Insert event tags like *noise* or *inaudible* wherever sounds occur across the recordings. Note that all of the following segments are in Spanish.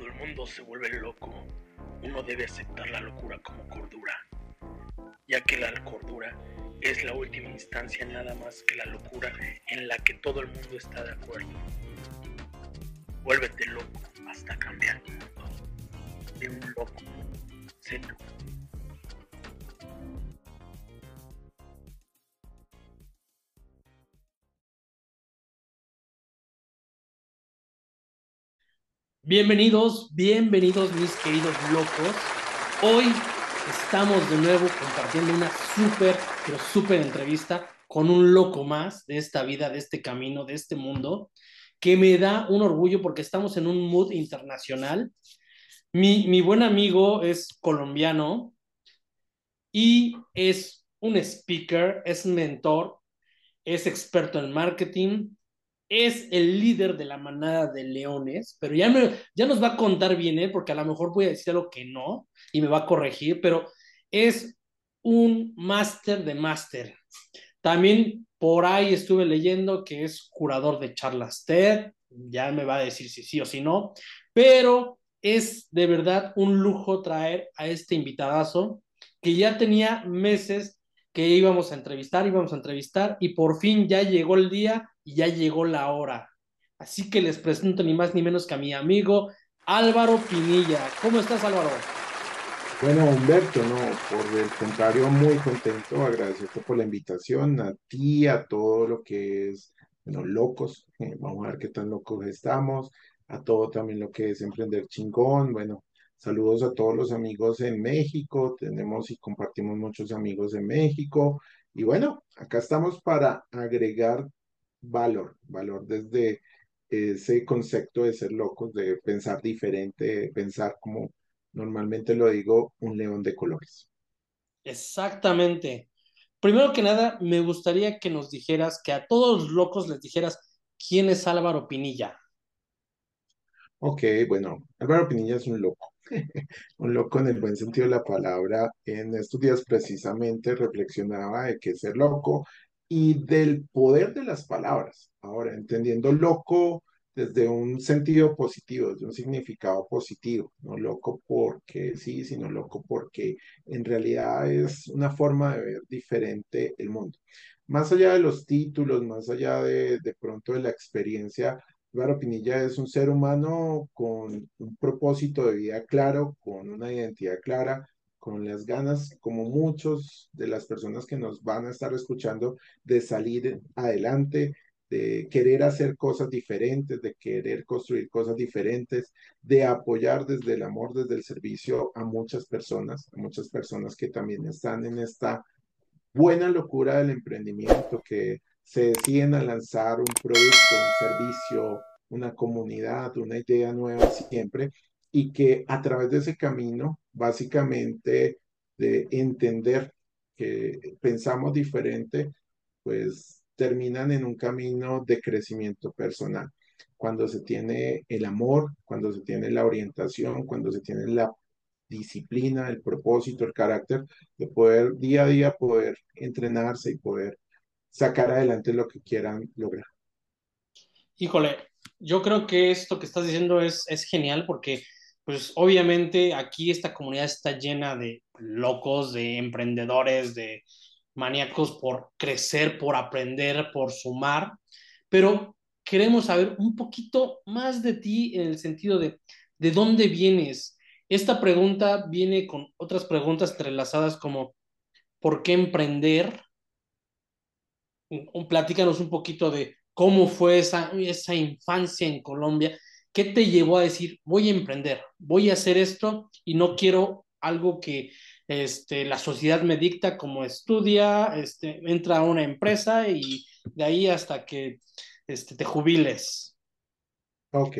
Cuando el mundo se vuelve loco, uno debe aceptar la locura como cordura, ya que la cordura es la última instancia nada más que la locura en la que todo el mundo está de acuerdo. Vuélvete loco hasta cambiar de un loco seco. Bienvenidos, bienvenidos mis queridos locos. Hoy estamos de nuevo compartiendo una súper, pero súper entrevista con un loco más de esta vida, de este camino, de este mundo, que me da un orgullo porque estamos en un mood internacional. Mi, mi buen amigo es colombiano y es un speaker, es mentor, es experto en marketing, es el líder de la manada de leones, pero ya, me, ya nos va a contar bien, ¿eh? porque a lo mejor voy a decir algo que no y me va a corregir, pero es un máster de máster. También por ahí estuve leyendo que es curador de charlas TED, ya me va a decir si sí o si no, pero es de verdad un lujo traer a este invitadazo que ya tenía meses que íbamos a entrevistar, íbamos a entrevistar y por fin ya llegó el día y ya llegó la hora. Así que les presento ni más ni menos que a mi amigo Álvaro Pinilla. ¿Cómo estás, Álvaro? Bueno, Humberto, no, por el contrario, muy contento, agradecerte por la invitación, a ti, a todo lo que es, bueno, locos, eh, vamos a ver qué tan locos estamos, a todo también lo que es emprender chingón, bueno, saludos a todos los amigos en México, tenemos y compartimos muchos amigos en México, y bueno, acá estamos para agregar valor, valor desde ese concepto de ser locos, de pensar diferente, pensar como normalmente lo digo, un león de colores. Exactamente. Primero que nada, me gustaría que nos dijeras, que a todos los locos les dijeras, ¿quién es Álvaro Pinilla? Ok, bueno, Álvaro Pinilla es un loco, *laughs* un loco en el buen sentido de la palabra. En estos días precisamente reflexionaba de qué es ser loco y del poder de las palabras. Ahora, entendiendo loco desde un sentido positivo, desde un significado positivo, no loco porque sí, sino loco porque en realidad es una forma de ver diferente el mundo. Más allá de los títulos, más allá de, de pronto de la experiencia, Álvaro Pinilla es un ser humano con un propósito de vida claro, con una identidad clara, con las ganas, como muchos de las personas que nos van a estar escuchando, de salir adelante, de querer hacer cosas diferentes, de querer construir cosas diferentes, de apoyar desde el amor, desde el servicio a muchas personas, a muchas personas que también están en esta buena locura del emprendimiento, que se deciden a lanzar un producto, un servicio, una comunidad, una idea nueva siempre, y que a través de ese camino, básicamente de entender que pensamos diferente, pues terminan en un camino de crecimiento personal. Cuando se tiene el amor, cuando se tiene la orientación, cuando se tiene la disciplina, el propósito, el carácter de poder día a día poder entrenarse y poder sacar adelante lo que quieran lograr. Híjole, yo creo que esto que estás diciendo es, genial porque pues obviamente aquí esta comunidad está llena de locos, de emprendedores, de maníacos por crecer, por aprender, por sumar, pero queremos saber un poquito más de ti en el sentido de de dónde vienes. Esta pregunta viene con otras preguntas entrelazadas como ¿por qué emprender? Platícanos un poquito de cómo fue esa, esa infancia en Colombia. ¿Qué te llevó a decir, voy a emprender, voy a hacer esto y no quiero algo que este, la sociedad me dicta cómo estudia, este, entra a una empresa y de ahí hasta que este, te jubiles. Ok,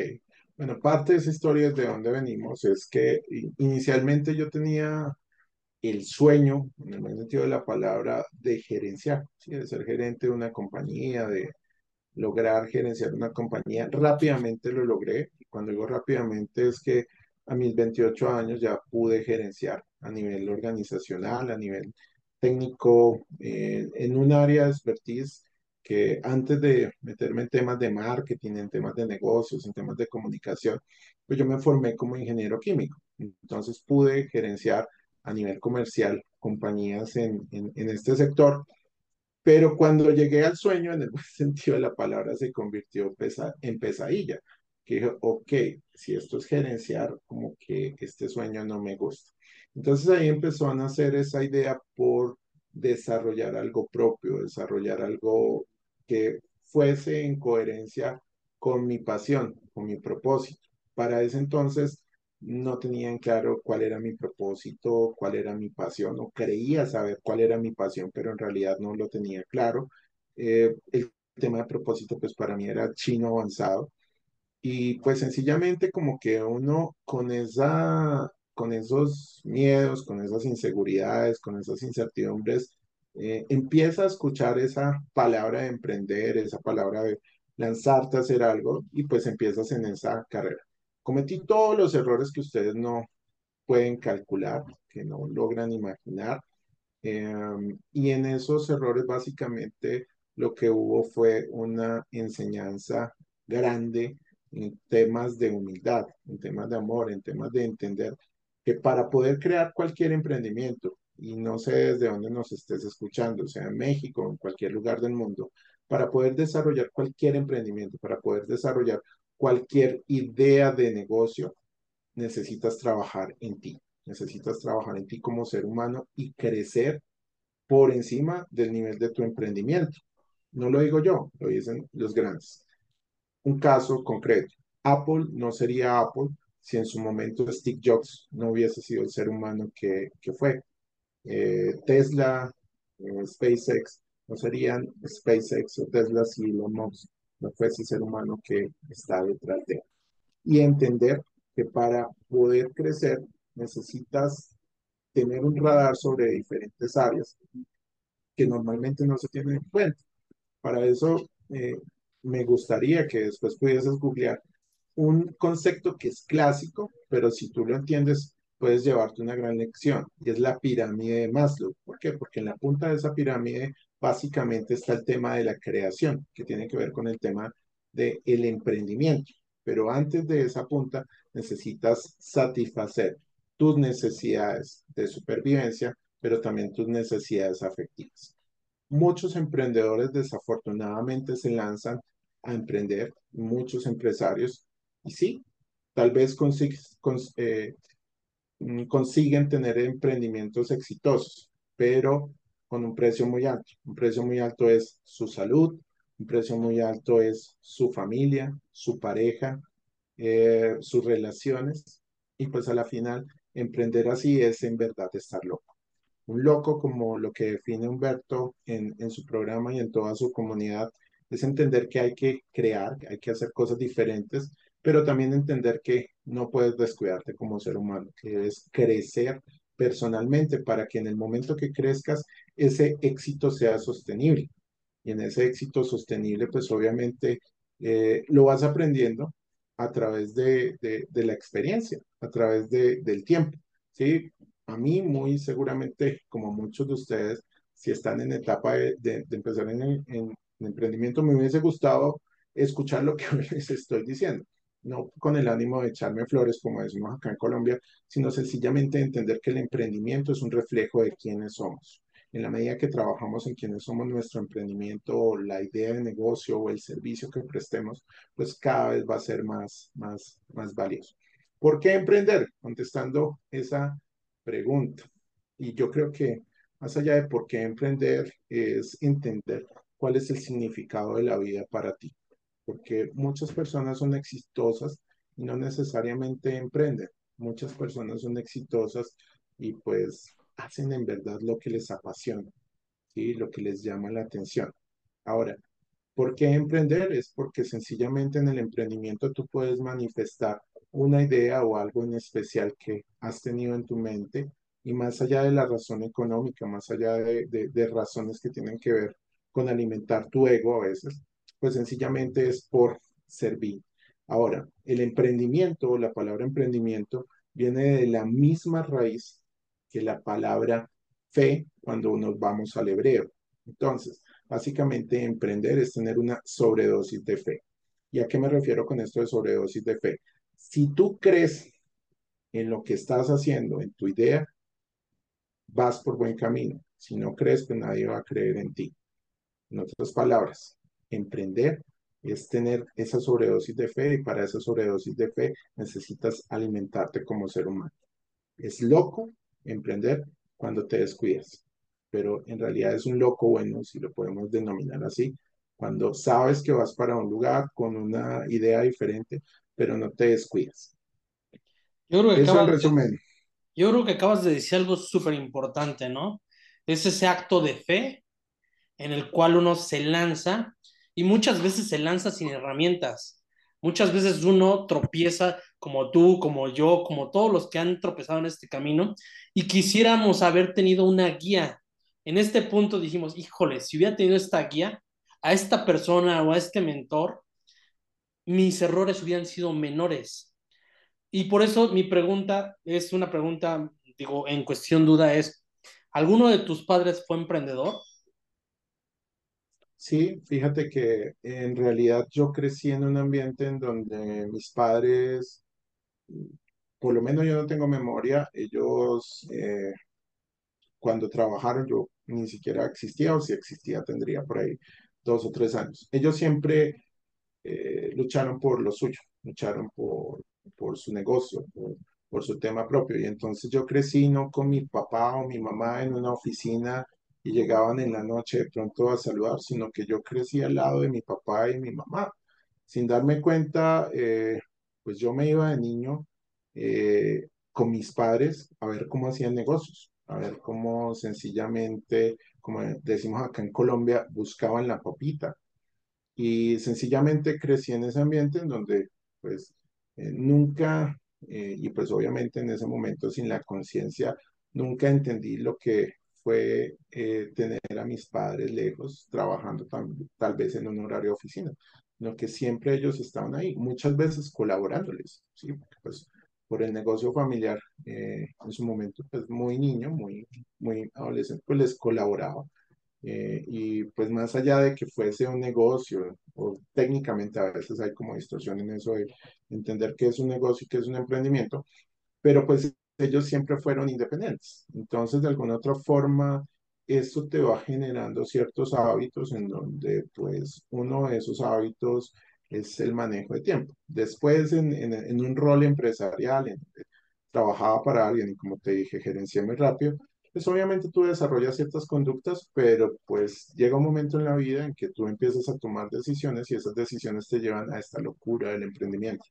bueno, parte de esa historia de dónde venimos es que inicialmente yo tenía el sueño, en el sentido de la palabra, de gerenciar, de ser gerente de una compañía, de lograr gerenciar una compañía. Rápidamente lo logré, y cuando digo rápidamente es que a mis 28 años ya pude gerenciar a nivel organizacional, a nivel técnico, eh, en un área de expertise que antes de meterme en temas de marketing, en temas de negocios, en temas de comunicación, pues yo me formé como ingeniero químico. Entonces pude gerenciar a nivel comercial compañías en, en, este sector pero cuando llegué al sueño, en el *laughs* buen sentido de la palabra, se convirtió pesa en pesadilla. Que dije, ok, si esto es gerenciar, como que este sueño no me gusta. Entonces ahí empezó a nacer esa idea por desarrollar algo propio, desarrollar algo que fuese en coherencia con mi pasión, con mi propósito. Para ese entonces no tenía en claro cuál era mi propósito, cuál era mi pasión, o creía saber cuál era mi pasión, pero en realidad no lo tenía claro. Eh, el tema de propósito, pues para mí era chino avanzado. Y pues sencillamente como que uno con esa, con esos miedos, con esas inseguridades, con esas incertidumbres, eh, empieza a escuchar esa palabra de emprender, esa palabra de lanzarte a hacer algo y pues empiezas en esa carrera. Cometí todos los errores que ustedes no pueden calcular, que no logran imaginar. Em, y en esos errores básicamente lo que hubo fue una enseñanza grande en temas de humildad, en temas de amor, en temas de entender que para poder crear cualquier emprendimiento, y no sé desde dónde nos estés escuchando, sea en México en cualquier lugar del mundo, para poder desarrollar cualquier emprendimiento, para poder desarrollar cualquier idea de negocio, necesitas trabajar en ti, necesitas trabajar en ti como ser humano y crecer por encima del nivel de tu emprendimiento. No lo digo yo, lo dicen los grandes. Un caso concreto, Apple no sería Apple si en su momento Steve Jobs no hubiese sido el ser humano que, que fue. Eh, Tesla, eh, SpaceX, no serían SpaceX o Tesla si Elon Musk no fue ese ser humano que está detrás de Y entender que para poder crecer necesitas tener un radar sobre diferentes áreas que normalmente no se tienen en cuenta. Para eso eh, me gustaría que después pudieses googlear un concepto que es clásico, pero si tú lo entiendes, puedes llevarte una gran lección, y es la pirámide de Maslow. ¿Por qué? Porque en la punta de esa pirámide básicamente está el tema de la creación, que tiene que ver con el tema del el emprendimiento. Pero antes de esa punta necesitas satisfacer tus necesidades de supervivencia, pero también tus necesidades afectivas. Muchos emprendedores desafortunadamente se lanzan a emprender, muchos empresarios, y sí, tal vez eh, consiguen tener emprendimientos exitosos, pero con un precio muy alto. Un precio muy alto es su salud, un precio muy alto es su familia, su pareja, eh, sus relaciones. Y pues a la final, emprender así es en verdad estar loco. Un loco, como lo que define Humberto en, en su programa y en toda su comunidad, es entender que hay que crear, hay que hacer cosas diferentes, pero también entender que no puedes descuidarte como ser humano, que es crecer personalmente para que en el momento que crezcas ese éxito sea sostenible. Y en ese éxito sostenible, pues obviamente eh, lo vas aprendiendo a través de, de, la experiencia, a través de, del tiempo. ¿sí? A mí muy seguramente, como muchos de ustedes, si están en etapa de, empezar en, en emprendimiento, me hubiese gustado escuchar lo que *laughs* les estoy diciendo no con el ánimo de echarme flores como decimos acá en Colombia, sino sencillamente entender que el emprendimiento es un reflejo de quiénes somos. En la medida que trabajamos en quiénes somos nuestro emprendimiento o la idea de negocio o el servicio que prestemos, pues cada vez va a ser más, más, más valioso. ¿Por qué emprender? Contestando esa pregunta. Y yo creo que más allá de por qué emprender es entender cuál es el significado de la vida para ti porque muchas personas son exitosas y no necesariamente emprenden. Muchas personas son exitosas y pues hacen en verdad lo que les apasiona, ¿sí? lo que les llama la atención. Ahora, ¿por qué emprender? Es porque sencillamente en el emprendimiento tú puedes manifestar una idea o algo en especial que has tenido en tu mente y más allá de la razón económica, más allá de, razones que tienen que ver con alimentar tu ego a veces, pues sencillamente es por servir. Ahora, el emprendimiento, la palabra emprendimiento, viene de la misma raíz que la palabra fe cuando nos vamos al hebreo. Entonces, básicamente emprender es tener una sobredosis de fe. ¿Y a qué me refiero con esto de sobredosis de fe? Si tú crees en lo que estás haciendo, en tu idea, vas por buen camino. Si no crees, pues nadie va a creer en ti. En otras palabras, emprender es tener esa sobredosis de fe y para esa sobredosis de fe necesitas alimentarte como ser humano. Es loco emprender cuando te descuidas, pero en realidad es un loco bueno, si lo podemos denominar así, cuando sabes que vas para un lugar con una idea diferente, pero no te descuidas. Yo creo que Eso en acabas de, resumen. yo creo que acabas de decir algo súper importante, ¿no? Es ese acto de fe en el cual uno se lanza y muchas veces se lanza sin herramientas. Muchas veces uno tropieza como tú, como yo, como todos los que han tropezado en este camino y quisiéramos haber tenido una guía. En este punto dijimos, híjole, si hubiera tenido esta guía, a esta persona o a este mentor, mis errores hubieran sido menores. Y por eso mi pregunta es una pregunta, digo, en cuestión duda es, ¿alguno de tus padres fue emprendedor? Sí, fíjate que en realidad yo crecí en un ambiente en donde mis padres, por lo menos yo no tengo memoria, ellos eh, cuando trabajaron yo ni siquiera existía o si existía tendría por ahí dos o tres años. Ellos siempre eh, lucharon por lo suyo, lucharon por, por su negocio, por, por su tema propio. Y entonces yo crecí no con mi papá o mi mamá en una oficina y llegaban en la noche de pronto a saludar, sino que yo crecí al lado de mi papá y mi mamá. Sin darme cuenta, eh, pues yo me iba de niño eh, con mis padres a ver cómo hacían negocios, a ver cómo sencillamente, como decimos acá en Colombia, buscaban la papita. Y sencillamente crecí en ese ambiente en donde pues eh, nunca, y pues obviamente en ese momento sin la conciencia, nunca entendí lo que fue eh, tener a mis padres lejos, trabajando tam- tal vez en un horario de oficina, sino que siempre ellos estaban ahí, muchas veces colaborándoles, ¿sí? Pues por el negocio familiar, eh, en su momento, pues muy niño, muy, muy adolescente, pues les colaboraba. Eh, y pues más allá de que fuese un negocio, o técnicamente a veces hay como distorsión en eso de entender qué es un negocio y qué es un emprendimiento, pero pues ellos siempre fueron independientes. Entonces, de alguna otra forma, eso te va generando ciertos hábitos en donde pues uno de esos hábitos es el manejo de tiempo. Después, en, en, en un rol empresarial, en, trabajaba para alguien y como te dije, gerencié muy rápido, pues obviamente tú desarrollas ciertas conductas, pero pues llega un momento en la vida en que tú empiezas a tomar decisiones y esas decisiones te llevan a esta locura del emprendimiento.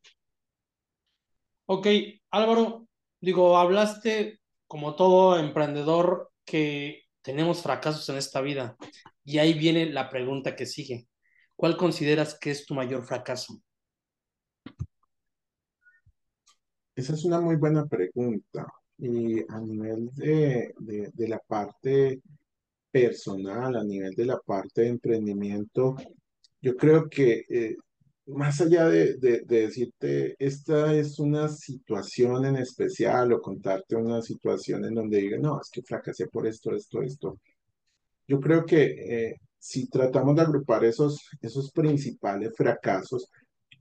Ok, Álvaro, digo, hablaste como todo emprendedor que tenemos fracasos en esta vida y ahí viene la pregunta que sigue. ¿Cuál consideras que es tu mayor fracaso? Esa es una muy buena pregunta. Y a nivel de, de, la parte personal, a nivel de la parte de emprendimiento, yo creo que eh, más allá de, de, de decirte, esta es una situación en especial o contarte una situación en donde diga, no, es que fracasé por esto, esto, esto. Yo creo que eh, si tratamos de agrupar esos, esos principales fracasos,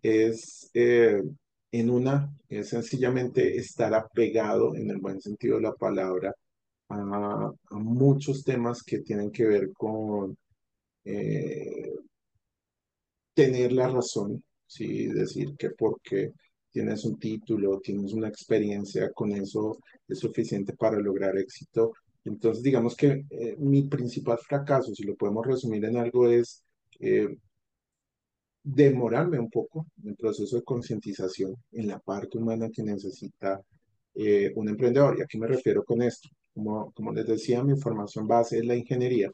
es eh, en una, es sencillamente estar apegado, en el buen sentido de la palabra, a, a muchos temas que tienen que ver con eh, tener la razón, ¿sí? Decir que porque tienes un título, tienes una experiencia con eso, es suficiente para lograr éxito. Entonces, digamos que eh, mi principal fracaso, si lo podemos resumir en algo, es eh, demorarme un poco en el proceso de concientización en la parte humana que necesita eh, un emprendedor. ¿Y a qué me refiero con esto? Como, como les decía, mi formación base es la ingeniería.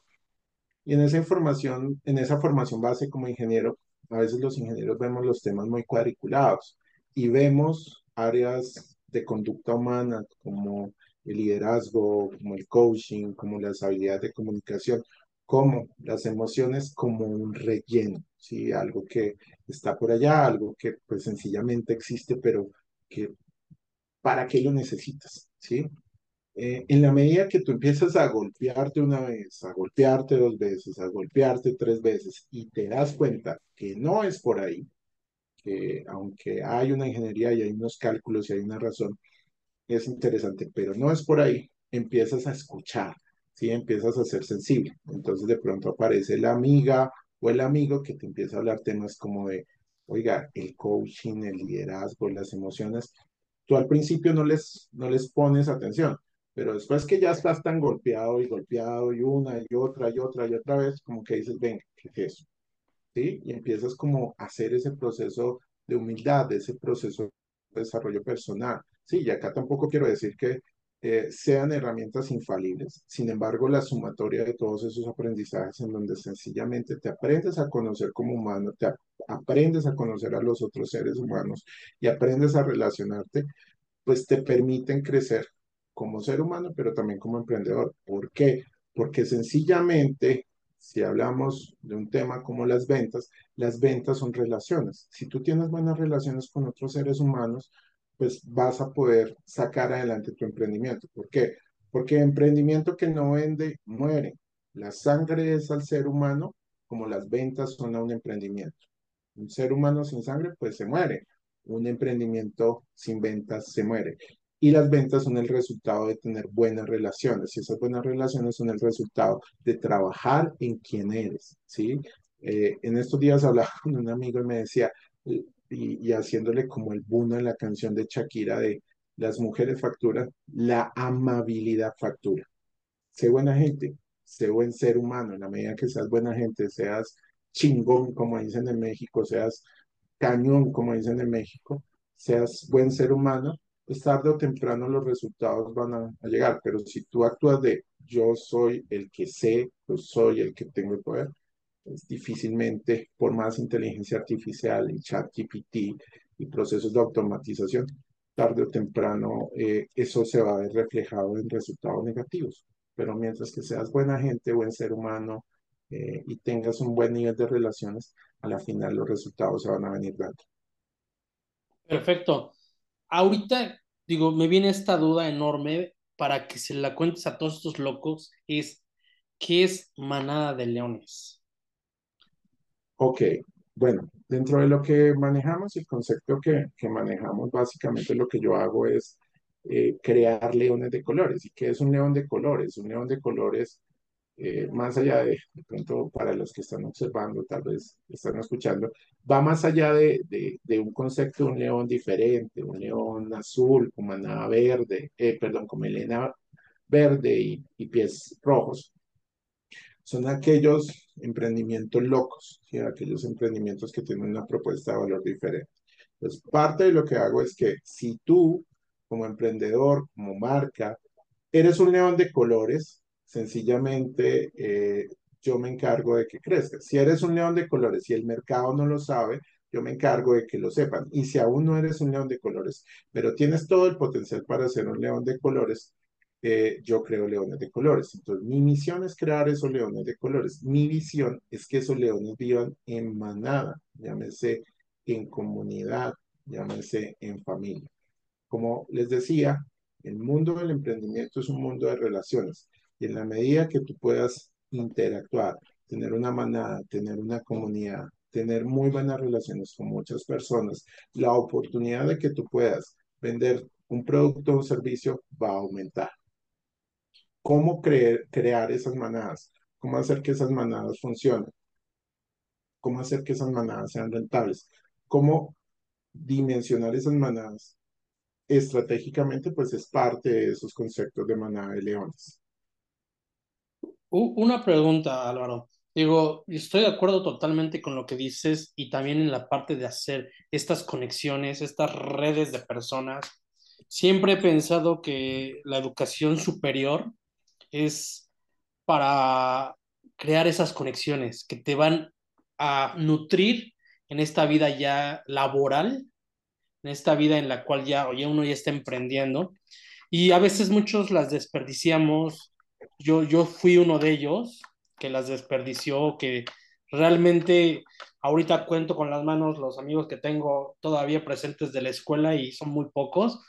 Y en esa información, en esa formación base como ingeniero, a veces los ingenieros vemos los temas muy cuadriculados y vemos áreas de conducta humana como el liderazgo, como el coaching, como las habilidades de comunicación, como las emociones como un relleno, ¿sí? Algo que está por allá, algo que pues sencillamente existe, pero que ¿para qué lo necesitas? ¿Sí? Eh, en la medida que tú empiezas a golpearte una vez, a golpearte dos veces, a golpearte tres veces y te das cuenta que no es por ahí, que aunque hay una ingeniería y hay unos cálculos y hay una razón, es interesante, pero no es por ahí. Empiezas a escuchar, ¿sí? Empiezas a ser sensible. Entonces de pronto aparece la amiga o el amigo que te empieza a hablar temas como de, oiga, el coaching, el liderazgo, las emociones. Tú al principio no les, no les pones atención, pero después que ya estás tan golpeado y golpeado y una y otra y otra y otra vez, como que dices, venga, ¿qué es eso? ¿Sí? Y empiezas como a hacer ese proceso de humildad, ese proceso de desarrollo personal. Sí, y acá tampoco quiero decir que eh, sean herramientas infalibles. Sin embargo, la sumatoria de todos esos aprendizajes en donde sencillamente te aprendes a conocer como humano, te aprendes a conocer a los otros seres humanos y aprendes a relacionarte, pues te permiten crecer como ser humano, pero también como emprendedor. ¿Por qué? Porque sencillamente, si hablamos de un tema como las ventas, las ventas son relaciones. Si tú tienes buenas relaciones con otros seres humanos, pues vas a poder sacar adelante tu emprendimiento. ¿Por qué? Porque emprendimiento que no vende, muere. La sangre es al ser humano como las ventas son a un emprendimiento. Un ser humano sin sangre, pues se muere. Un emprendimiento sin ventas se muere. Y las ventas son el resultado de tener buenas relaciones. Y esas buenas relaciones son el resultado de trabajar en quién eres, ¿sí? Eh, en estos días hablaba *laughs* con un amigo y me decía, y, haciéndole como el boom en la canción de Shakira de las mujeres facturan, la amabilidad factura. Sé buena gente, sé buen ser humano, en la medida que seas buena gente, seas chingón, como dicen en México, seas cañón, como dicen en México, seas buen ser humano, pues tarde o temprano los resultados van a, a, llegar. Pero si tú actúas de yo soy el que sé, yo soy el que tengo el poder, pues difícilmente, por más inteligencia artificial y chat GPT y procesos de automatización, tarde o temprano eh, eso se va a ver reflejado en resultados negativos. Pero mientras que seas buena gente, buen ser humano eh, y tengas un buen nivel de relaciones, a la final los resultados se van a venir dando. Perfecto. Ahorita, digo, me viene esta duda enorme para que se la cuentes a todos estos locos, es, ¿qué es manada de leones? Ok, bueno, dentro de lo que manejamos, el concepto que, que manejamos, básicamente lo que yo hago es eh, crear leones de colores. ¿Y qué es un león de colores? Un león de colores, eh, más allá de, de pronto para los que están observando, tal vez están escuchando, va más allá de, de, un concepto de un león diferente, un león azul, con manada verde, eh, perdón, con melena verde y, y pies rojos son aquellos emprendimientos locos, ¿sí? aquellos emprendimientos que tienen una propuesta de valor diferente. Entonces, parte de lo que hago es que si tú, como emprendedor, como marca, eres un león de colores, sencillamente eh, yo me encargo de que crezca. Si eres un león de colores y el mercado no lo sabe, yo me encargo de que lo sepan. Y si aún no eres un león de colores, pero tienes todo el potencial para ser un león de colores, eh, yo creo leones de colores. Entonces, mi misión es crear esos leones de colores. Mi visión es que esos leones vivan en manada, llámese en comunidad, llámese en familia. Como les decía, el mundo del emprendimiento es un mundo de relaciones y en la medida que tú puedas interactuar, tener una manada, tener una comunidad, tener muy buenas relaciones con muchas personas, la oportunidad de que tú puedas vender un producto o un servicio va a aumentar. Cómo crear esas manadas, cómo hacer que esas manadas funcionen, cómo hacer que esas manadas sean rentables, cómo dimensionar esas manadas estratégicamente, pues es parte de esos conceptos de manada de leones. Una pregunta, Álvaro. Digo, estoy de acuerdo totalmente con lo que dices y también en la parte de hacer estas conexiones, estas redes de personas. Siempre he pensado que la educación superior es para crear esas conexiones que te van a nutrir en esta vida ya laboral, en esta vida en la cual ya, oye, uno ya está emprendiendo. Y a veces muchos las desperdiciamos. Yo, yo fui uno de ellos que las desperdició, que realmente ahorita cuento con las manos los amigos que tengo todavía presentes de la escuela y son muy pocos,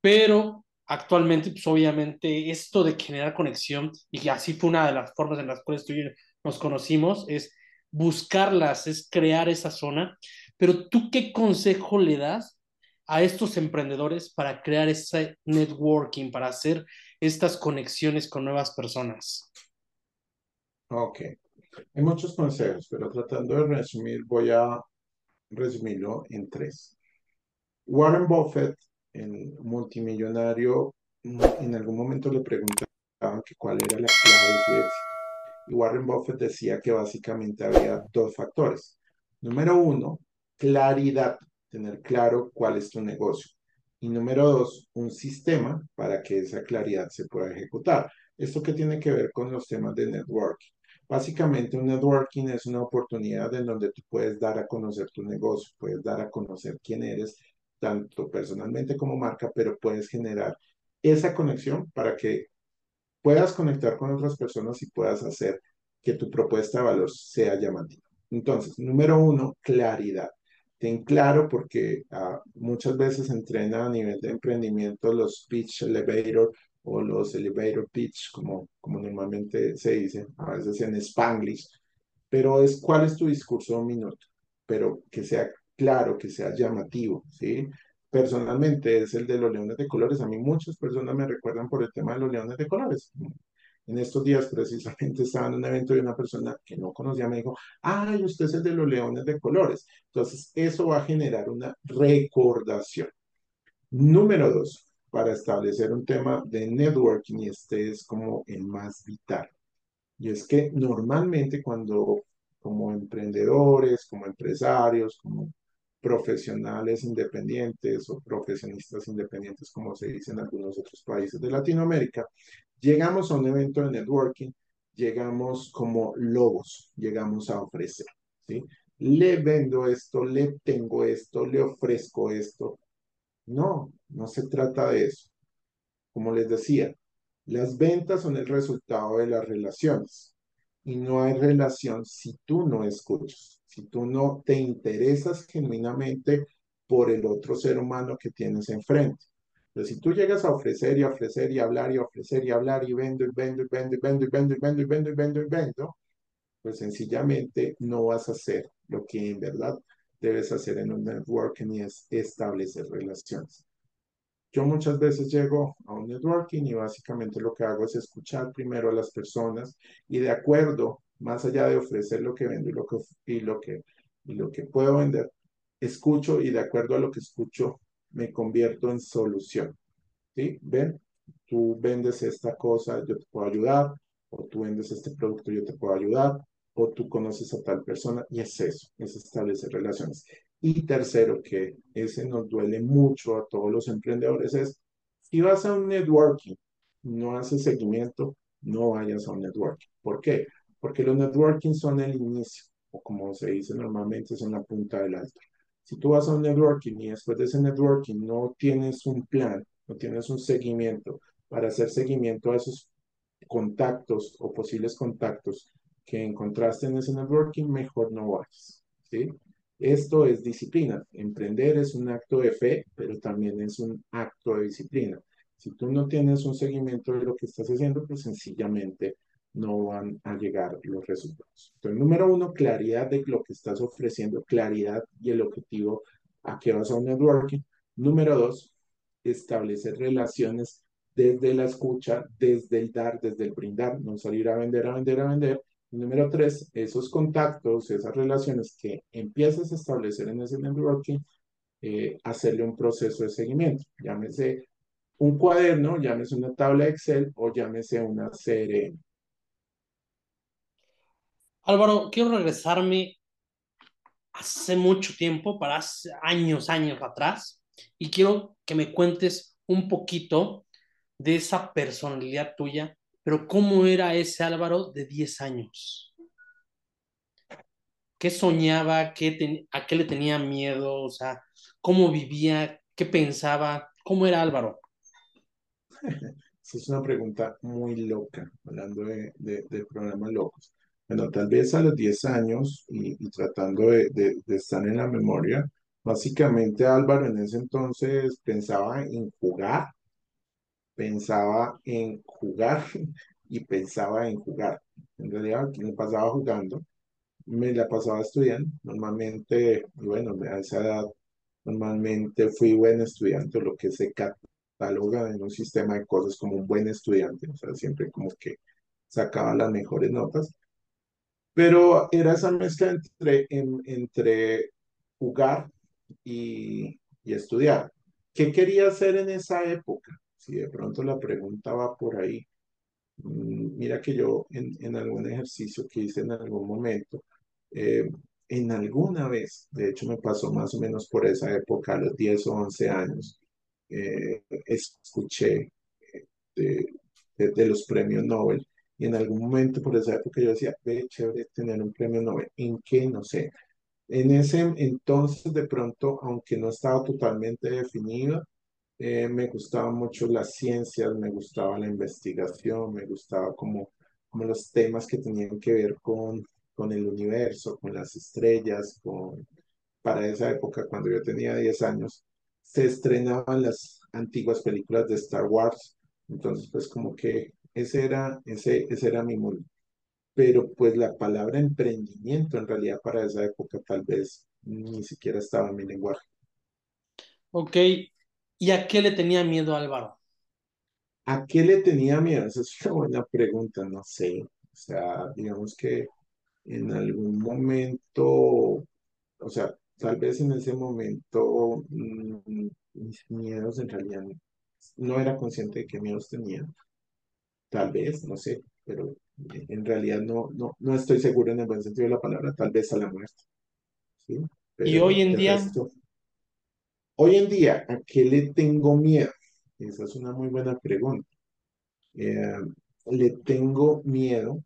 pero actualmente, pues obviamente esto de generar conexión, y así fue una de las formas en las cuales tú y yo nos conocimos, es buscarlas, es crear esa zona, pero tú qué consejo le das a estos emprendedores para crear ese networking, para hacer estas conexiones con nuevas personas? Ok, hay muchos consejos, pero tratando de resumir, voy a resumirlo en tres. Warren Buffett, el multimillonario, en algún momento le preguntaban que cuál era la clave de su éxito. Y Warren Buffett decía que básicamente había dos factores. Número uno, claridad, tener claro cuál es tu negocio. Y número dos, un sistema para que esa claridad se pueda ejecutar. ¿Esto qué tiene que ver con los temas de networking? Básicamente un networking es una oportunidad en donde tú puedes dar a conocer tu negocio, puedes dar a conocer quién eres, tanto personalmente como marca, pero puedes generar esa conexión para que puedas conectar con otras personas y puedas hacer que tu propuesta de valor sea llamativa. Entonces, número uno, claridad. Claro porque uh, muchas veces entrena a nivel de emprendimiento los pitch elevator o los elevator pitch, como, como normalmente se dice, a veces en spanglish, pero es cuál es tu discurso un minuto, pero que sea claro, que sea llamativo, ¿sí? Personalmente es el de los leones de colores. A mí muchas personas me recuerdan por el tema de los leones de colores. En estos días precisamente estaba en un evento y una persona que no conocía me dijo, ay, usted es el de los leones de colores. Entonces, eso va a generar una recordación. Número dos, para establecer un tema de networking y este es como el más vital. Y es que normalmente cuando como emprendedores, como empresarios, como profesionales independientes o profesionistas independientes, como se dice en algunos otros países de Latinoamérica, llegamos a un evento de networking, llegamos como lobos, llegamos a ofrecer, ¿sí? Le vendo esto, le tengo esto, le ofrezco esto. No, no se trata de eso. Como les decía, las ventas son el resultado de las relaciones y no hay relación si tú no escuchas si tú no te interesas genuinamente por el otro ser humano que tienes enfrente. Pero si tú llegas a ofrecer y ofrecer y hablar y ofrecer y hablar y vendo y vendo y vendo y vendo y vendo y vendo y vendo y vendo y vendo, pues sencillamente no vas a hacer lo que en verdad debes hacer en un networking y es establecer relaciones. Yo muchas veces llego a un networking y básicamente lo que hago es escuchar primero a las personas y de acuerdo más allá de ofrecer lo que vendo y lo que, y lo que, y lo que puedo vender, escucho y de acuerdo a lo que escucho me convierto en solución. ¿Sí? ¿Ven? Tú vendes esta cosa, yo te puedo ayudar, o tú vendes este producto, yo te puedo ayudar, o tú conoces a tal persona, y es eso, es establecer relaciones. Y tercero, que ese nos duele mucho a todos los emprendedores, es si vas a un networking, no haces seguimiento, no vayas a un networking. ¿Por qué? porque los networking son el inicio, o como se dice normalmente, son la punta del alto. Si tú vas a un networking y después de ese networking no tienes un plan, no tienes un seguimiento para hacer seguimiento a esos contactos o posibles contactos que encontraste en ese networking, mejor no vayas. ¿sí? Esto es disciplina. Emprender es un acto de fe, pero también es un acto de disciplina. Si tú no tienes un seguimiento de lo que estás haciendo, pues sencillamente no van a llegar los resultados. Entonces, número uno, claridad de lo que estás ofreciendo, claridad y el objetivo a qué vas a un networking. Número dos, establecer relaciones desde la escucha, desde el dar, desde el brindar, no salir a vender, a vender, a vender. número tres, esos contactos, esas relaciones que empiezas a establecer en ese networking, eh, hacerle un proceso de seguimiento. Llámese un cuaderno, llámese una tabla Excel o llámese una CRM. Álvaro, quiero regresarme hace mucho tiempo, para hace años, años atrás, y quiero que me cuentes un poquito de esa personalidad tuya, pero cómo era ese Álvaro de 10 años. ¿Qué soñaba? Qué ¿A qué le tenía miedo? O sea, ¿cómo vivía? ¿Qué pensaba? ¿Cómo era Álvaro? *laughs* es una pregunta muy loca, hablando de programas locos. Bueno, tal vez a los 10 años y, tratando de, estar en la memoria, básicamente Álvaro en ese entonces pensaba en jugar, pensaba en jugar *laughs* y pensaba en jugar. En realidad, me pasaba jugando me la pasaba estudiando. Normalmente, bueno, a esa edad, normalmente fui buen estudiante, lo que se cataloga en un sistema de cosas como un buen estudiante, o sea, siempre como que sacaba las mejores notas. Pero era esa mezcla entre, entre jugar y, y estudiar. ¿Qué quería hacer en esa época? Si de pronto la pregunta va por ahí. Mm, Mira que yo en, en algún ejercicio que hice en algún momento, eh, en alguna vez, de hecho me pasó más o menos por esa época, a los 10 o 11 años, eh, escuché eh, de, de, de los premios Nobel y en algún momento por esa época yo decía, ve, chévere tener un premio Nobel. ¿En qué? No sé. En ese entonces, de pronto, aunque no estaba totalmente definido, eh, me gustaban mucho las ciencias, me gustaba la investigación, me gustaba como, como los temas que tenían que ver con, con el universo, con las estrellas, con... Para esa época, cuando yo tenía 10 años, se estrenaban las antiguas películas de Star Wars, entonces pues como que ese era, ese, ese era mi mundo pero pues la palabra emprendimiento en realidad para esa época tal vez ni siquiera estaba en mi lenguaje. Ok, ¿y a qué le tenía miedo Álvaro? ¿A qué le tenía miedo? Esa es una buena pregunta, no sé. O sea, digamos que en algún momento, o sea, tal vez en ese momento mm, mis miedos en realidad no era consciente de qué miedos tenía. Tal vez, no sé, pero en realidad no, no, no estoy seguro en el buen sentido de la palabra, tal vez a la muerte. ¿sí? Y hoy Pero en día, resto, hoy en día, ¿a qué le tengo miedo? Esa es una muy buena pregunta. Eh, le tengo miedo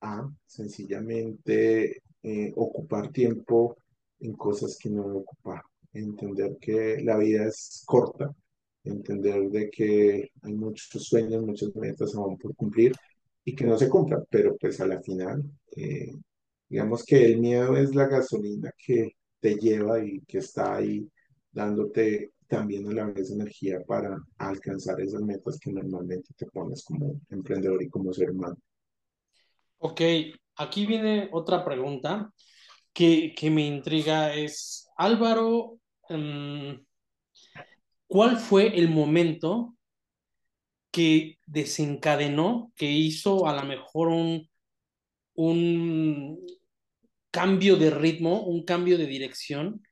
a sencillamente eh, ocupar tiempo en cosas que no debo ocupar, entender que la vida es corta, entender de que hay muchos sueños, muchas metas aún por cumplir y que no se cumplan, pero pues a la final, eh, digamos que el miedo es la gasolina que te lleva y que está ahí dándote también a la vez energía para alcanzar esas metas que normalmente te pones como emprendedor y como ser humano. ok, aquí viene otra pregunta que, que me intriga, es, Álvaro, mm, ¿cuál fue el momento que desencadenó, que hizo a lo mejor un, cambio de ritmo, un cambio de dirección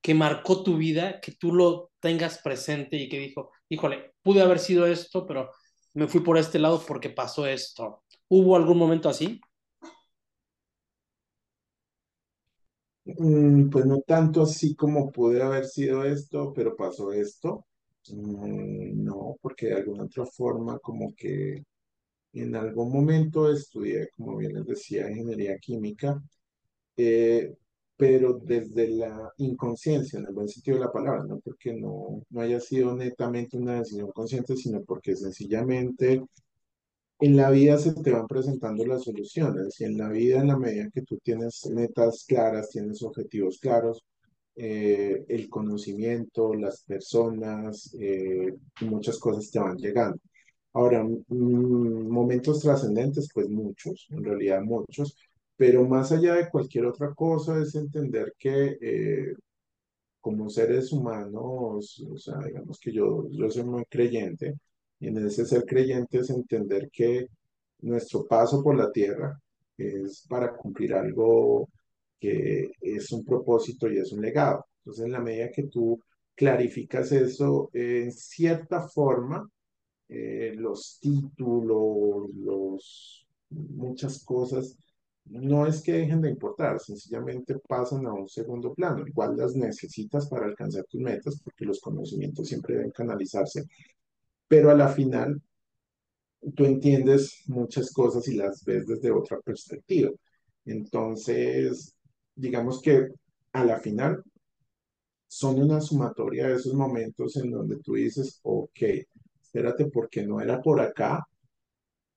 que marcó tu vida, que tú lo tengas presente y que dijo, híjole, pude haber sido esto, pero me fui por este lado porque pasó esto. ¿Hubo algún momento así? Mm, pues no tanto así como pude haber sido esto, pero pasó esto. Mm, no, porque de alguna otra forma como que en algún momento estudié, como bien les decía, ingeniería química eh, pero desde la inconsciencia, en el buen sentido de la palabra, no porque no, no haya sido netamente una decisión consciente, sino porque sencillamente en la vida se te van presentando las soluciones y en la vida, en la medida que tú tienes metas claras, tienes objetivos claros, eh, el conocimiento, las personas, eh, muchas cosas te van llegando. Ahora, momentos trascendentes, pues muchos, en realidad muchos, pero más allá de cualquier otra cosa es entender que eh, como seres humanos, o sea, digamos que yo, yo soy muy creyente, y en ese ser creyente es entender que nuestro paso por la tierra es para cumplir algo que es un propósito y es un legado. Entonces, en la medida que tú clarificas eso, en cierta forma, eh, los títulos, los, muchas cosas, no es que dejen de importar, sencillamente pasan a un segundo plano. Igual las necesitas para alcanzar tus metas, porque los conocimientos siempre deben canalizarse, pero a la final tú entiendes muchas cosas y las ves desde otra perspectiva. Entonces, digamos que a la final son una sumatoria de esos momentos en donde tú dices, ok, espérate, porque no era por acá,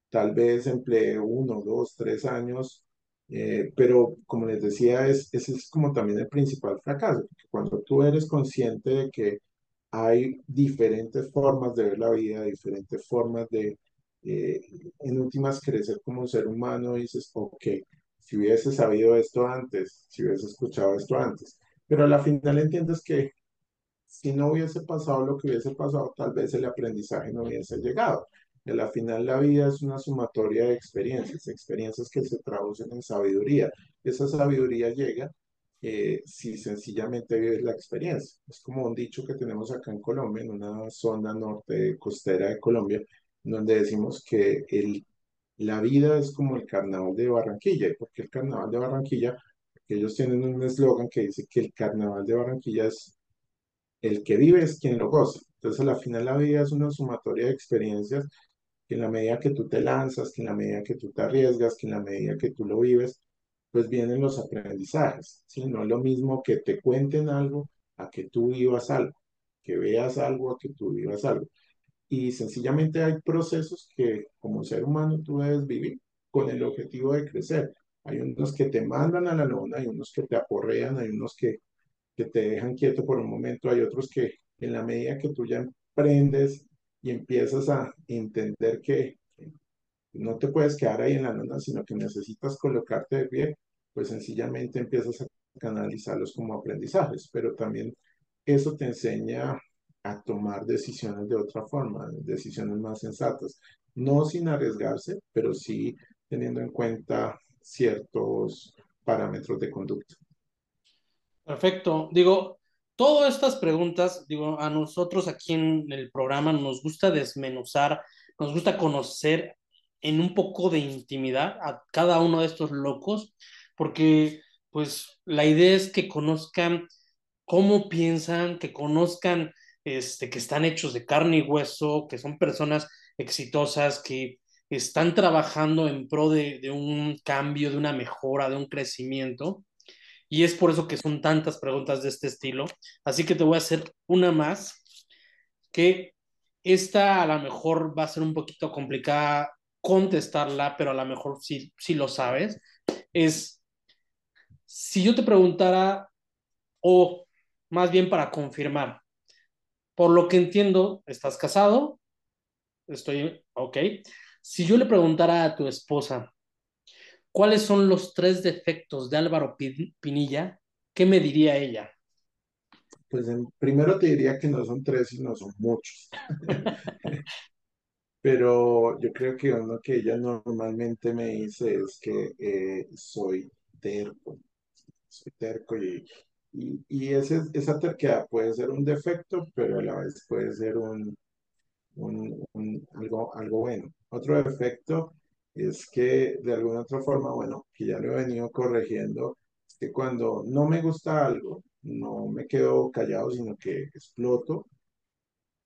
tal vez empleé uno, dos, tres años, eh, pero como les decía, es, ese es como también el principal fracaso, cuando tú eres consciente de que hay diferentes formas de ver la vida, diferentes formas de, eh, en últimas, crecer como un ser humano, dices, ok, si hubiese sabido esto antes, si hubiese escuchado esto antes. Pero a la final entiendes que si no hubiese pasado lo que hubiese pasado, tal vez el aprendizaje no hubiese llegado. Y a la final la vida es una sumatoria de experiencias, experiencias que se traducen en sabiduría. Esa sabiduría llega eh, si sencillamente vives la experiencia. Es como un dicho que tenemos acá en Colombia, en una zona norte costera de Colombia, donde decimos que el, la vida es como el carnaval de Barranquilla. ¿Y por qué el carnaval de Barranquilla? Porque ellos tienen un eslogan que dice que el carnaval de Barranquilla es el que vive es quien lo goza. Entonces, al final la vida es una sumatoria de experiencias que en la medida que tú te lanzas, que en la medida que tú te arriesgas, que en la medida que tú lo vives, pues vienen los aprendizajes, ¿sí? No es lo mismo que te cuenten algo a que tú vivas algo, que veas algo a que tú vivas algo. Y sencillamente hay procesos que como ser humano tú debes vivir con el objetivo de crecer. Hay unos que te mandan a la lona, hay unos que te aporrean, hay unos que que te dejan quieto por un momento, hay otros que en la medida que tú ya emprendes y empiezas a entender que no te puedes quedar ahí en la luna, sino que necesitas colocarte de pie, pues sencillamente empiezas a canalizarlos como aprendizajes, pero también eso te enseña a tomar decisiones de otra forma, decisiones más sensatas, no sin arriesgarse, pero sí teniendo en cuenta ciertos parámetros de conducta. Perfecto. Digo, todas estas preguntas, digo, a nosotros aquí en el programa nos gusta desmenuzar, nos gusta conocer en un poco de intimidad a cada uno de estos locos, porque pues la idea es que conozcan cómo piensan, que conozcan este, que están hechos de carne y hueso, que son personas exitosas, que están trabajando en pro de, de un cambio, de una mejora, de un crecimiento. Y es por eso que son tantas preguntas de este estilo. Así que te voy a hacer una más, que esta a lo mejor va a ser un poquito complicada contestarla, pero a lo mejor sí, sí lo sabes. Es, si yo te preguntara, o más bien para confirmar, por lo que entiendo, ¿estás casado? Estoy, ok. Si yo le preguntara a tu esposa, ¿Cuáles son los tres defectos de Álvaro Pinilla? ¿Qué me diría ella? Pues primero te diría que no son tres, sino son muchos. *laughs* Pero yo creo que uno que ella normalmente me dice es que eh, soy terco. Soy terco y, y, y ese, esa terquedad puede ser un defecto, pero a la vez puede ser un, un, algo, algo bueno. Otro defecto es que de alguna otra forma, bueno, que ya lo he venido corrigiendo, es que cuando no me gusta algo, no me quedo callado, sino que exploto.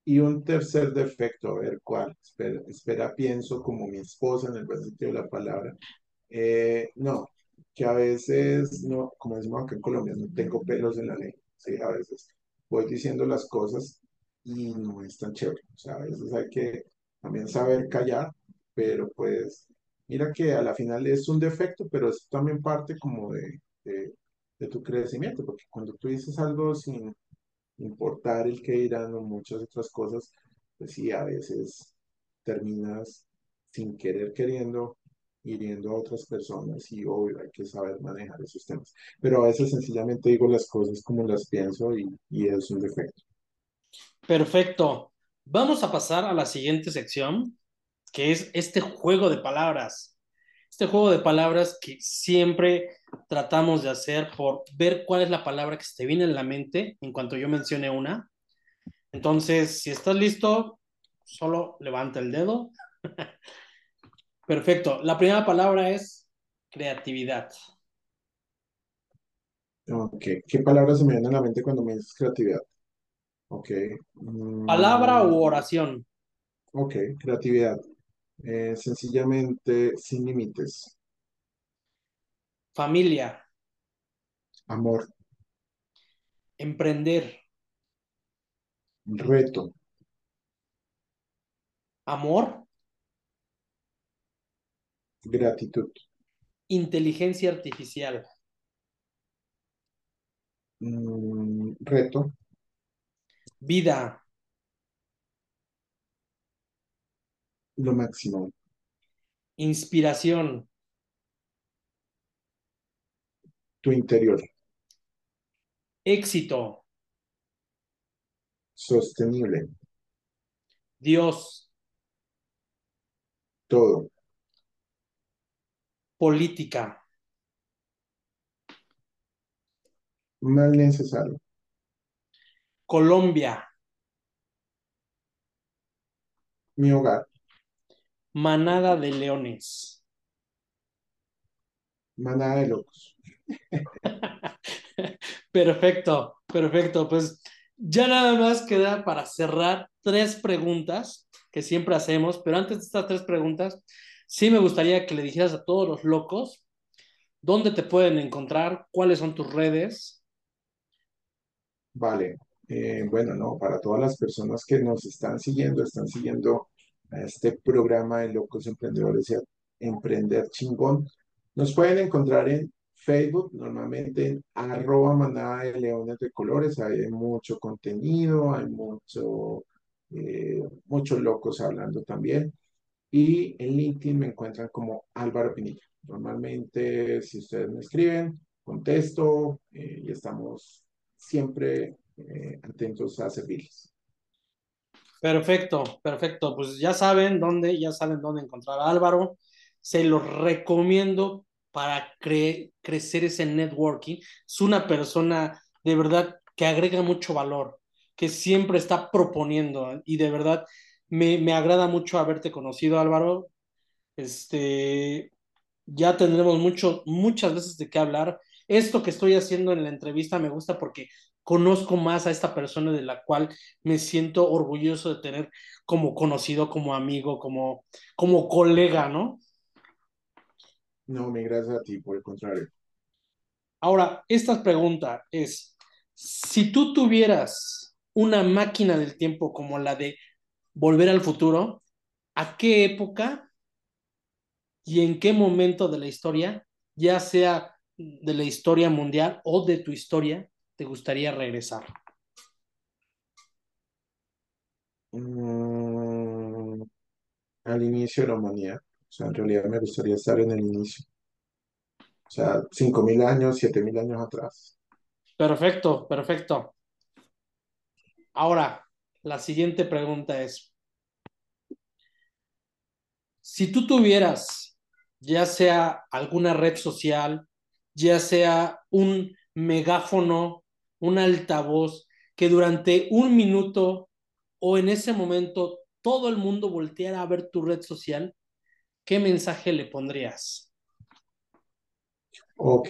Y un tercer defecto, a ver cuál, espera, espera pienso como mi esposa en el buen sentido de la palabra. Eh, no, que a veces, no, como decimos acá en Colombia, no tengo pelos en la lengua, sí, a veces voy diciendo las cosas y no es tan chévere. O sea, a veces hay que también saber callar, pero pues Mira que a la final es un defecto, pero es también parte como de, de, de tu crecimiento, porque cuando tú dices algo sin importar el que dirán o muchas otras cosas, pues sí, a veces terminas sin querer queriendo hiriendo a otras personas y obvio hay que saber manejar esos temas. Pero a veces sencillamente digo las cosas como las pienso y, y es un defecto. Perfecto. Vamos a pasar a la siguiente sección, que es este juego de palabras. Este juego de palabras que siempre tratamos de hacer por ver cuál es la palabra que se te viene en la mente en cuanto yo mencione una. Entonces, si estás listo, solo levanta el dedo. *laughs* Perfecto. La primera palabra es creatividad. Ok. ¿Qué palabra se me viene a la mente cuando me dices creatividad? Ok. Palabra u oración. Ok, creatividad. Eh, sencillamente sin límites. Familia. Amor. Emprender. Reto. Amor. Gratitud. Inteligencia artificial. Mm, reto. Vida. lo máximo. Inspiración. Tu interior. Éxito. Sostenible. Dios. Todo. Política. Mal necesario. Colombia. Mi hogar. Manada de leones. Manada de locos. *laughs* perfecto, perfecto. Pues ya nada más queda para cerrar tres preguntas que siempre hacemos, pero antes de estas tres preguntas, sí me gustaría que le dijeras a todos los locos dónde te pueden encontrar, cuáles son tus redes. Vale, eh, bueno, no, para todas las personas que nos están siguiendo, están siguiendo a este programa de Locos Emprendedores y Emprender Chingón, nos pueden encontrar en Facebook, normalmente en arroba manada de leones de colores, hay mucho contenido, hay mucho, eh, muchos locos hablando también. Y en LinkedIn me encuentran como Álvaro Pinilla. Normalmente, si ustedes me escriben, contesto eh, y estamos siempre eh, atentos a servirles. Perfecto, perfecto. Pues ya saben dónde, ya saben dónde encontrar a Álvaro. Se los recomiendo para crecer ese networking. Es una persona de verdad que agrega mucho valor, que siempre está proponiendo y de verdad me, me agrada mucho haberte conocido, Álvaro. Este, ya tendremos mucho, muchas veces de qué hablar. Esto que estoy haciendo en la entrevista me gusta porque conozco más a esta persona de la cual me siento orgulloso de tener como conocido, como amigo, como, como colega, ¿no? No, me gracias a ti, por el contrario. Ahora, esta pregunta es, si tú tuvieras una máquina del tiempo como la de Volver al Futuro, ¿a qué época y en qué momento de la historia, ya sea de la historia mundial o de tu historia, te gustaría regresar? Mm, al inicio de la humanidad. O sea, en realidad me gustaría estar en el inicio. O sea, 5.000 años, 7.000 años atrás. Perfecto, perfecto. Ahora, la siguiente pregunta es, si tú tuvieras ya sea alguna red social, ya sea un megáfono, un altavoz, que durante un minuto o en ese momento todo el mundo volteara a ver tu red social, ¿qué mensaje le pondrías? Ok.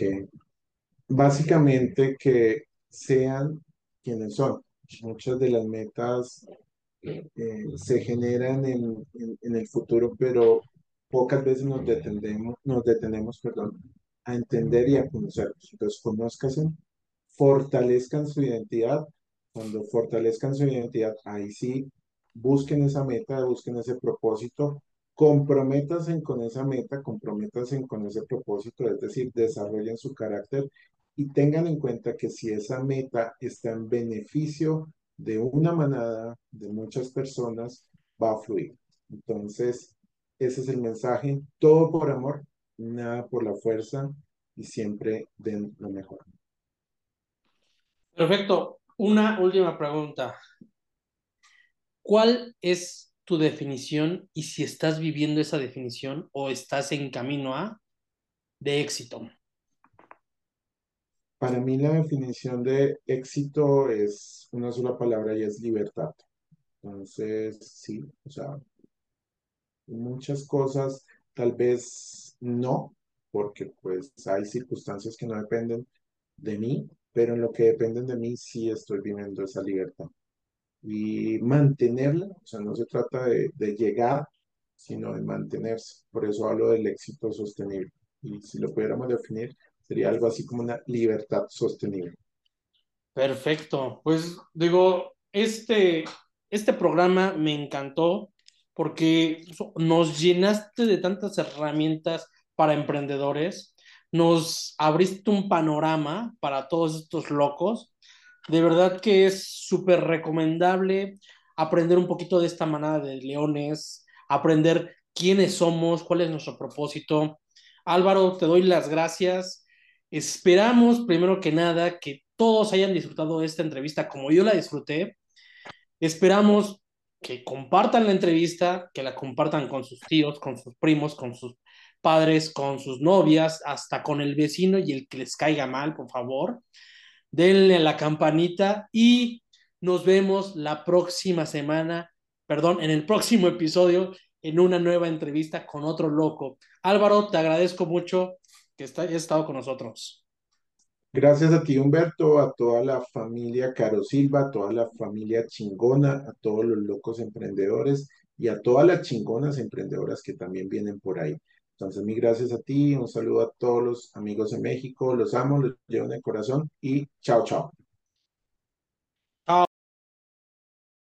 Básicamente que sean quienes son. Muchas de las metas eh, se generan en, en, el futuro, pero pocas veces nos detenemos, nos detenemos perdón, a entender y a conocerlos. Entonces, conozcanse, fortalezcan su identidad. Cuando fortalezcan su identidad, ahí sí, busquen esa meta, busquen ese propósito, comprométanse con esa meta, comprométanse con ese propósito, es decir, desarrollen su carácter y tengan en cuenta que si esa meta está en beneficio de una manada, de muchas personas, va a fluir. Entonces, ese es el mensaje, todo por amor, nada por la fuerza y siempre den lo mejor. Perfecto. Una última pregunta. ¿Cuál es tu definición y si estás viviendo esa definición o estás en camino a de éxito? Para mí la definición de éxito es una sola palabra y es libertad. Entonces, sí, o sea, muchas cosas tal vez no, porque pues hay circunstancias que no dependen de mí, pero en lo que dependen de mí sí estoy viviendo esa libertad y mantenerla, o sea, no se trata de, de, llegar, sino de mantenerse. Por eso hablo del éxito sostenible. Y si lo pudiéramos definir, sería algo así como una libertad sostenible. Perfecto. Pues digo, este, este programa me encantó porque nos llenaste de tantas herramientas para emprendedores, nos abriste un panorama para todos estos locos de verdad que es súper recomendable aprender un poquito de esta manada de leones, aprender quiénes somos, cuál es nuestro propósito. Álvaro, te doy las gracias. Esperamos, primero que nada, que todos hayan disfrutado esta entrevista como yo la disfruté. Esperamos que compartan la entrevista, que la compartan con sus tíos, con sus primos, con sus padres, con sus novias, hasta con el vecino y el que les caiga mal, por favor. Denle a la campanita y nos vemos la próxima semana, perdón, en el próximo episodio, en una nueva entrevista con otro loco. Álvaro, te agradezco mucho que hayas estado con nosotros. Gracias a ti, Humberto, a toda la familia Caro Silva, a toda la familia chingona, a todos los locos emprendedores y a todas las chingonas emprendedoras que también vienen por ahí. Entonces, mil gracias a ti, un saludo a todos los amigos de México, los amo, los llevo en el corazón y chao, chao.